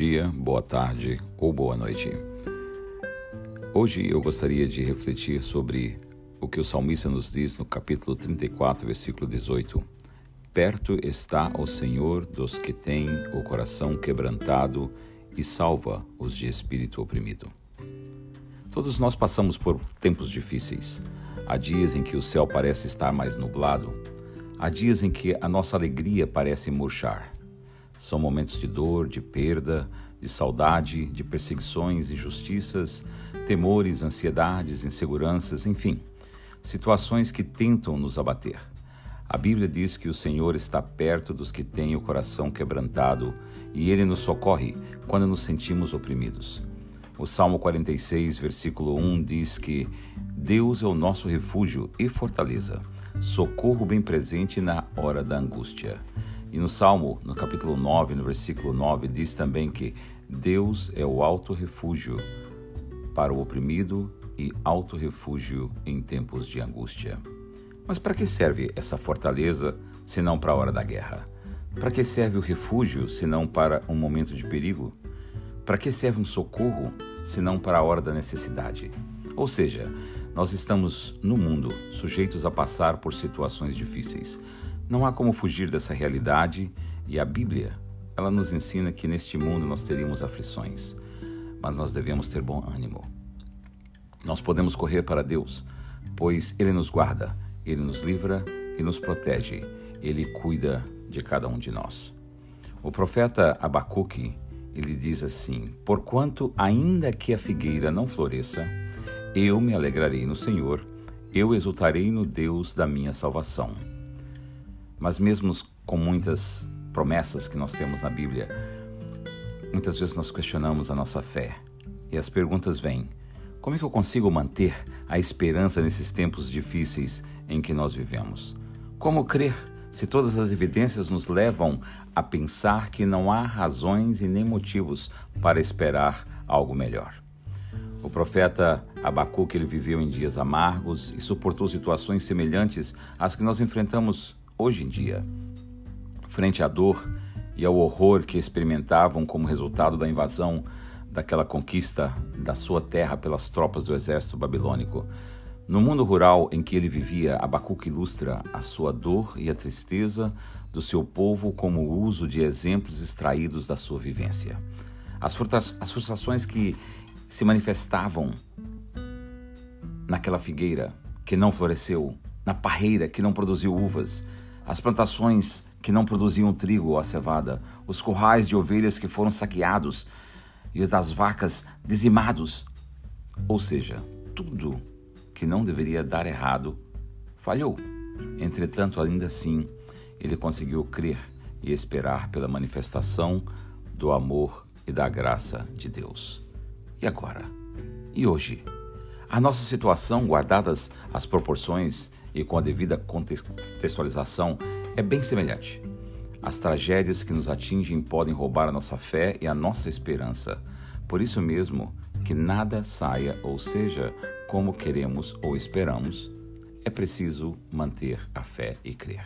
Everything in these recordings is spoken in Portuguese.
dia, boa tarde ou boa noite. Hoje eu gostaria de refletir sobre o que o salmista nos diz no capítulo 34, versículo 18. Perto está o Senhor dos que têm o coração quebrantado e salva os de espírito oprimido. Todos nós passamos por tempos difíceis. Há dias em que o céu parece estar mais nublado. Há dias em que a nossa alegria parece murchar. São momentos de dor, de perda, de saudade, de perseguições, injustiças, temores, ansiedades, inseguranças, enfim, situações que tentam nos abater. A Bíblia diz que o Senhor está perto dos que têm o coração quebrantado e ele nos socorre quando nos sentimos oprimidos. O Salmo 46, versículo 1 diz que Deus é o nosso refúgio e fortaleza, socorro bem presente na hora da angústia. E no Salmo, no capítulo 9, no versículo 9, diz também que Deus é o alto refúgio para o oprimido e alto refúgio em tempos de angústia. Mas para que serve essa fortaleza, se não para a hora da guerra? Para que serve o refúgio, se não para um momento de perigo? Para que serve um socorro, se não para a hora da necessidade? Ou seja, nós estamos no mundo sujeitos a passar por situações difíceis. Não há como fugir dessa realidade e a Bíblia, ela nos ensina que neste mundo nós teríamos aflições, mas nós devemos ter bom ânimo. Nós podemos correr para Deus, pois Ele nos guarda, Ele nos livra e nos protege, Ele cuida de cada um de nós. O profeta Abacuque, ele diz assim: Porquanto ainda que a figueira não floresça, eu me alegrarei no Senhor, eu exultarei no Deus da minha salvação. Mas mesmo com muitas promessas que nós temos na Bíblia, muitas vezes nós questionamos a nossa fé. E as perguntas vêm: como é que eu consigo manter a esperança nesses tempos difíceis em que nós vivemos? Como crer se todas as evidências nos levam a pensar que não há razões e nem motivos para esperar algo melhor? O profeta Abacuque ele viveu em dias amargos e suportou situações semelhantes às que nós enfrentamos hoje em dia. Frente à dor e ao horror que experimentavam como resultado da invasão daquela conquista da sua terra pelas tropas do exército babilônico, no mundo rural em que ele vivia, Abacuque ilustra a sua dor e a tristeza do seu povo como o uso de exemplos extraídos da sua vivência. As, as frustrações que se manifestavam naquela figueira que não floresceu, na parreira que não produziu uvas, as plantações que não produziam trigo ou a cevada, os currais de ovelhas que foram saqueados e os das vacas dizimados. Ou seja, tudo que não deveria dar errado falhou. Entretanto, ainda assim, ele conseguiu crer e esperar pela manifestação do amor e da graça de Deus. E agora? E hoje? A nossa situação, guardadas as proporções e com a devida contextualização, é bem semelhante. As tragédias que nos atingem podem roubar a nossa fé e a nossa esperança. Por isso mesmo, que nada saia ou seja como queremos ou esperamos, é preciso manter a fé e crer.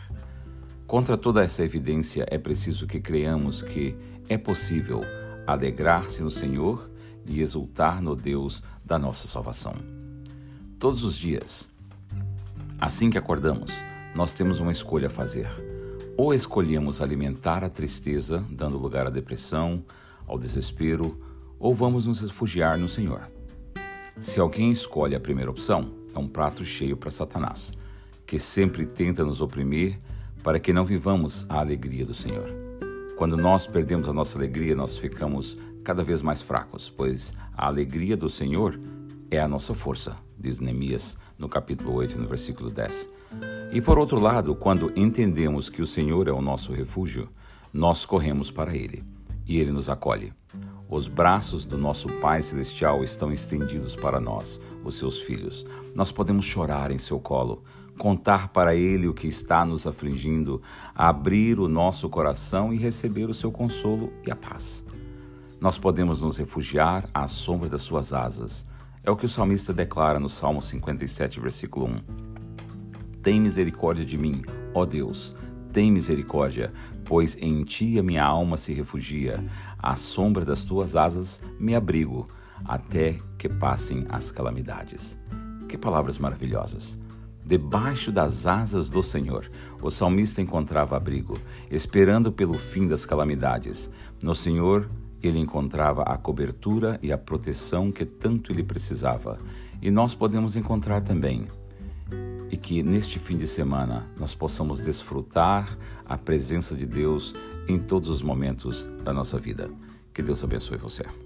Contra toda essa evidência, é preciso que creamos que é possível alegrar-se no Senhor e exultar no Deus da nossa salvação. Todos os dias, Assim que acordamos, nós temos uma escolha a fazer. Ou escolhemos alimentar a tristeza, dando lugar à depressão, ao desespero, ou vamos nos refugiar no Senhor. Se alguém escolhe a primeira opção, é um prato cheio para Satanás, que sempre tenta nos oprimir para que não vivamos a alegria do Senhor. Quando nós perdemos a nossa alegria, nós ficamos cada vez mais fracos, pois a alegria do Senhor é a nossa força, diz Neemias no capítulo 8, no versículo 10. E por outro lado, quando entendemos que o Senhor é o nosso refúgio, nós corremos para Ele e Ele nos acolhe. Os braços do nosso Pai Celestial estão estendidos para nós, os seus filhos. Nós podemos chorar em seu colo, contar para Ele o que está nos afligindo, abrir o nosso coração e receber o seu consolo e a paz. Nós podemos nos refugiar à sombra das suas asas é o que o salmista declara no Salmo 57, versículo 1. Tem misericórdia de mim, ó Deus, tem misericórdia, pois em ti a minha alma se refugia. À sombra das tuas asas me abrigo, até que passem as calamidades. Que palavras maravilhosas! Debaixo das asas do Senhor, o salmista encontrava abrigo, esperando pelo fim das calamidades. No Senhor, ele encontrava a cobertura e a proteção que tanto ele precisava. E nós podemos encontrar também. E que neste fim de semana nós possamos desfrutar a presença de Deus em todos os momentos da nossa vida. Que Deus abençoe você.